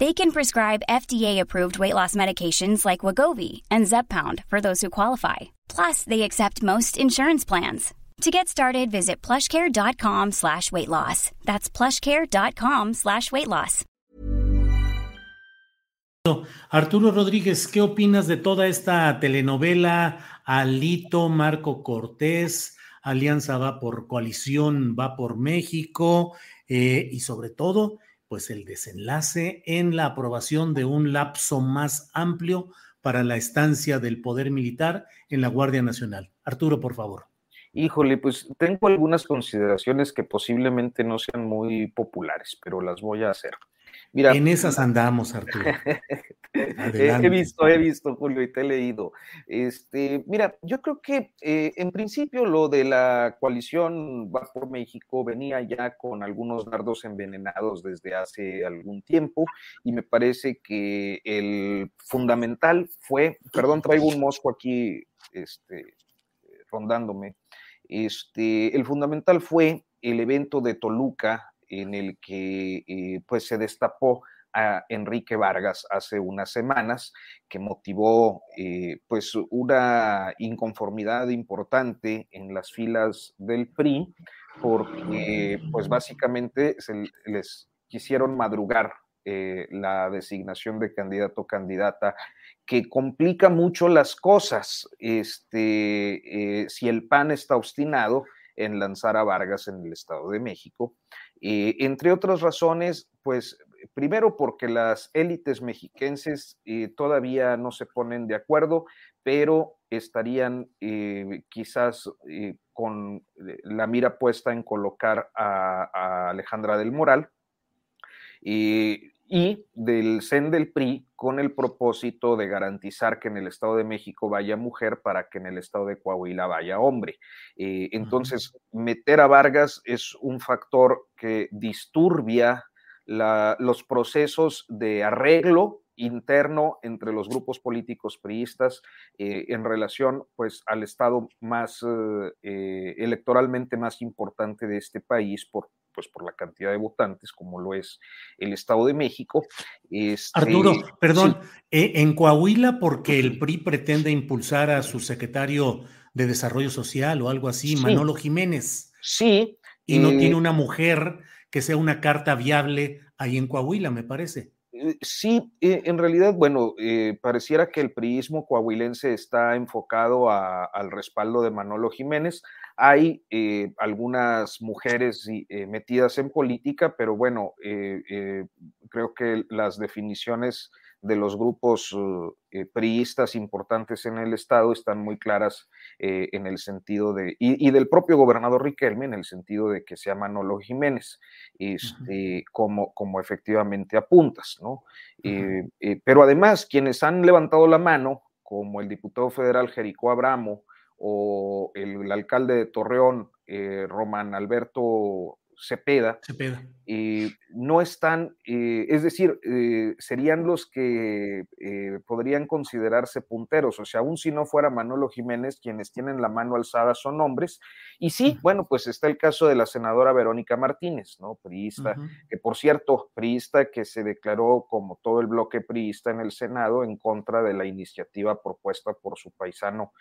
They can prescribe FDA-approved weight loss medications like Wagovi and Zepbound for those who qualify. Plus, they accept most insurance plans. To get started, visit plushcare.com slash weight loss. That's plushcare.com slash weight loss. Arturo Rodríguez, ¿qué opinas de toda esta telenovela? Alito, Marco Cortés, Alianza va por coalición, va por México, eh, y sobre todo pues el desenlace en la aprobación de un lapso más amplio para la estancia del poder militar en la Guardia Nacional. Arturo, por favor. Híjole, pues tengo algunas consideraciones que posiblemente no sean muy populares, pero las voy a hacer en esas andamos, Arturo. he visto, he visto, Julio, y te he leído. Este, mira, yo creo que eh, en principio lo de la coalición Va por México venía ya con algunos dardos envenenados desde hace algún tiempo, y me parece que el fundamental fue, perdón, traigo un mosco aquí, este, rondándome. Este, el fundamental fue el evento de Toluca en el que eh, pues se destapó a Enrique Vargas hace unas semanas, que motivó eh, pues una inconformidad importante en las filas del PRI, porque pues básicamente les quisieron madrugar eh, la designación de candidato o candidata, que complica mucho las cosas. Este, si el PAN está obstinado en lanzar a Vargas en el Estado de México, eh, entre otras razones, pues primero porque las élites mexiquenses eh, todavía no se ponen de acuerdo, pero estarían eh, quizás con la mira puesta en colocar a, Alejandra del Moral y del CEN del PRI con el propósito de garantizar que en el Estado de México vaya mujer para que en el Estado de Coahuila vaya hombre. Eh, entonces, meter a Vargas es un factor que disturbia los procesos de arreglo interno entre los grupos políticos priistas eh, en relación pues al estado más eh, electoralmente más importante de este país por pues por la cantidad de votantes como lo es el Estado de México. Este, Arturo, perdón, eh, en Coahuila porque el PRI pretende impulsar a su secretario de Desarrollo Social o algo así, Manolo Jiménez. Sí. Y no tiene una mujer que sea una carta viable ahí en Coahuila, me parece. Eh, sí, eh, en realidad, bueno, eh, pareciera que el priismo coahuilense está enfocado al respaldo de Manolo Jiménez. Hay algunas mujeres metidas en política, pero bueno, creo que las definiciones de los grupos eh, priistas importantes en el estado están muy claras eh, en el sentido de, y, del propio gobernador Riquelme, en el sentido de que sea Manolo Jiménez, este, como, como efectivamente apuntas, ¿no? Eh, pero además, quienes han levantado la mano, como el diputado federal Jericó Abramo o el, alcalde de Torreón, Román Alberto Cepeda, y no están, eh, es decir, eh, serían los que eh, podrían considerarse punteros, o sea, aún si no fuera Manolo Jiménez, quienes tienen la mano alzada son hombres, y sí, bueno, pues está el caso de la senadora Verónica Martínez, ¿no? Priista, que por cierto, priista que se declaró como todo el bloque priista en el Senado en contra de la iniciativa propuesta por su paisano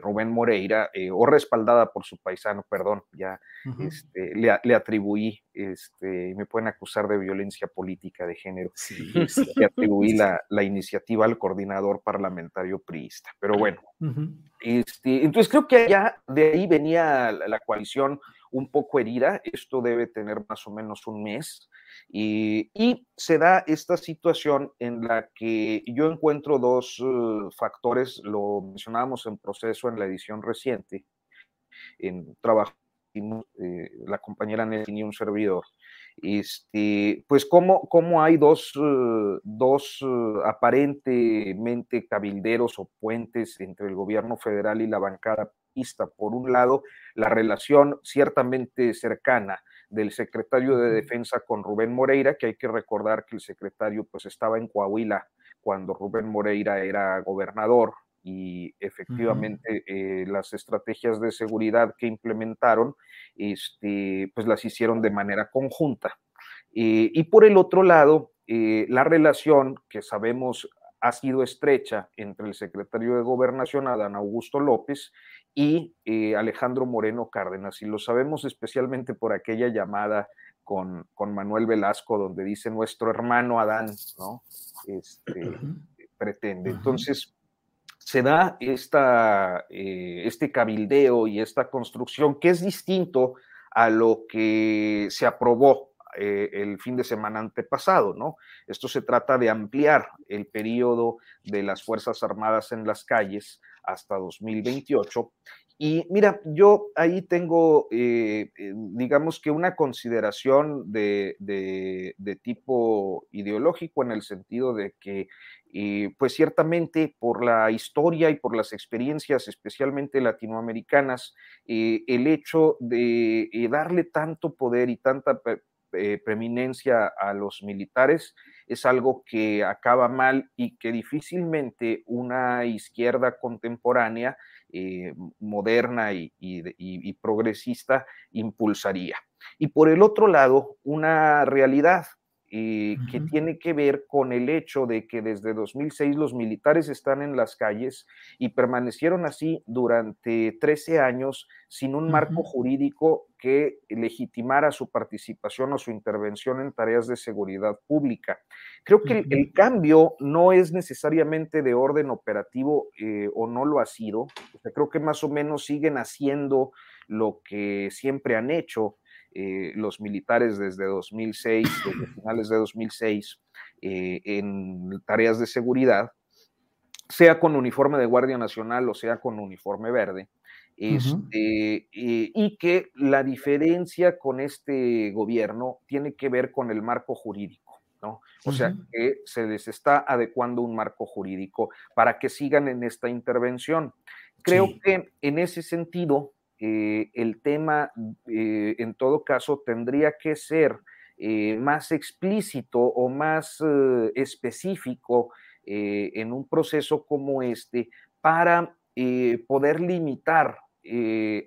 Rubén Moreira, o respaldada por su paisano, perdón, ya este, le, le atribuí, este, me pueden acusar de violencia política de género, sí, le atribuí la, la, iniciativa al coordinador parlamentario priista. Pero bueno, este, entonces creo que allá de ahí venía la, coalición un poco herida, esto debe tener más o menos un mes, y, y se da esta situación en la que yo encuentro dos uh, factores, lo mencionábamos en proceso en la edición reciente, en trabajo eh, la compañera Nelly y un servidor, este, pues cómo, cómo hay dos, uh, dos uh, aparentemente cabilderos o puentes entre el gobierno federal y la bancada por un lado, la relación ciertamente cercana del secretario de Defensa con Rubén Moreira, que hay que recordar que el secretario pues estaba en Coahuila cuando Rubén Moreira era gobernador y efectivamente eh, las estrategias de seguridad que implementaron, este, pues las hicieron de manera conjunta. Eh, y por el otro lado, eh, la relación que sabemos ha sido estrecha entre el secretario de Gobernación, Adán Augusto López, y Alejandro Moreno Cárdenas. Y lo sabemos especialmente por aquella llamada con, con, Manuel Velasco, donde dice nuestro hermano Adán, ¿no? Este, pretende. Entonces, se da eh, este cabildeo y esta construcción que es distinto a lo que se aprobó eh, el fin de semana antepasado, ¿no? Esto se trata de ampliar el periodo de las Fuerzas Armadas en las calles hasta 2028 y mira, yo ahí tengo, eh, digamos que una consideración de, tipo ideológico en el sentido de que eh, pues ciertamente por la historia y por las experiencias, especialmente latinoamericanas, eh, el hecho de eh, darle tanto poder y tanta preeminencia a los militares es algo que acaba mal y que difícilmente una izquierda contemporánea, moderna y progresista impulsaría. Y por el otro lado, una realidad eh, que tiene que ver con el hecho de que desde 2006 los militares están en las calles y permanecieron así durante 13 años sin un marco jurídico que legitimara su participación o su intervención en tareas de seguridad pública. Creo que el, cambio no es necesariamente de orden operativo eh, o no lo ha sido. creo que más o menos siguen haciendo lo que siempre han hecho eh, los militares desde 2006, desde finales de 2006, eh, en tareas de seguridad, sea con uniforme de Guardia Nacional o sea con uniforme verde. Este, eh, y que la diferencia con este gobierno tiene que ver con el marco jurídico. ¿no? O sea, que se les está adecuando un marco jurídico para que sigan en esta intervención. Creo que en ese sentido, eh, el tema, eh, en todo caso, tendría que ser eh, más explícito o más específico en un proceso como este para poder limitar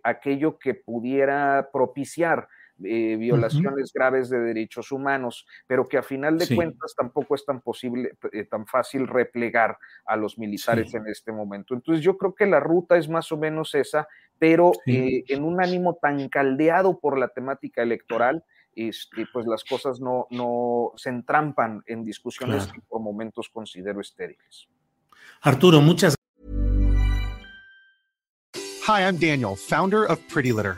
aquello que pudiera propiciar violaciones graves de derechos humanos, pero que a final de cuentas tampoco es tan posible, tan fácil replegar a los militares en este momento. Entonces yo creo que la ruta es más o menos esa, pero eh, en un ánimo tan caldeado por la temática electoral, este, pues las cosas no, no se entrampan en discusiones que por momentos considero estériles. Arturo, muchas Hi, I'm Daniel, founder of Pretty Litter.